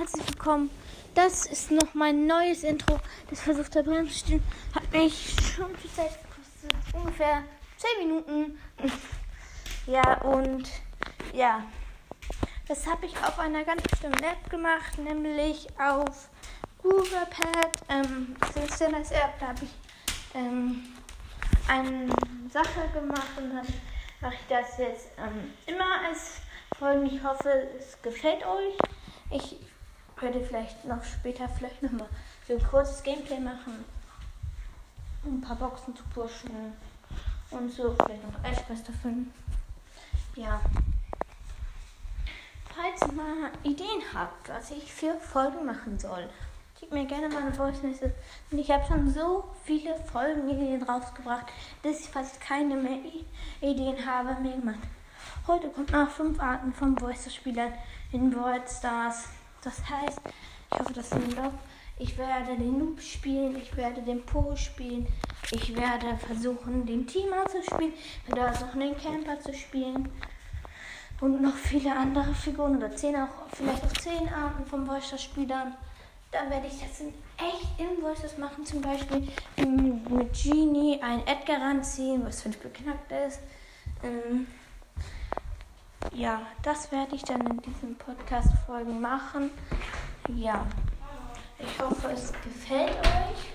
herzlich willkommen. Das ist noch mein neues Intro. Das versucht der Bremen zu stehen. Hat mich schon viel Zeit gekostet. Ungefähr 10 Minuten. Ja, und ja. Das habe ich auf einer ganz bestimmten App gemacht, nämlich auf Google Pad. Ähm, das App, da habe ich ähm, eine Sache gemacht und dann mache ich das jetzt ähm, immer als Folgen. Ich hoffe, es gefällt euch. Ich werde vielleicht noch später vielleicht nochmal so ein kurzes Gameplay machen. Um ein paar Boxen zu pushen. Und so vielleicht noch Eisquest erfüllen. Ja. Falls ihr mal Ideen habt, was ich für Folgen machen soll, schickt mir gerne mal eine Voice Message. Und ich habe schon so viele Folgen rausgebracht, dass ich fast keine mehr Ideen habe mir gemacht. Heute kommt nach fünf Arten von Voice-Spielern in World Stars. Das heißt, ich hoffe, dass ihr läuft. Ich werde den Noob spielen, ich werde den Po spielen, ich werde versuchen, den Teamer zu spielen, ich werde versuchen, den Camper zu spielen und noch viele andere Figuren oder zehn auch, vielleicht auch zehn Arten von Voice-Spielern. Dann werde ich das in echt in Voices machen, zum Beispiel mit Genie ein Edgar ranziehen, was fünf beknackt ist. Ähm, ja, das werde ich dann in diesen Podcast-Folgen machen. Ja, ich hoffe, es gefällt euch.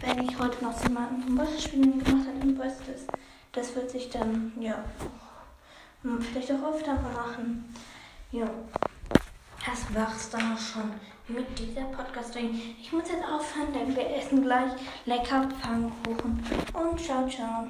Wenn ich heute noch jemanden vom Bossespielen gemacht habe im Boss, das, das wird sich dann, ja, vielleicht auch öfter machen. Ja, das war's dann auch schon mit dieser Podcast-Folge. Ich muss jetzt aufhören, denn wir essen gleich lecker Pfannkuchen. Und ciao, ciao.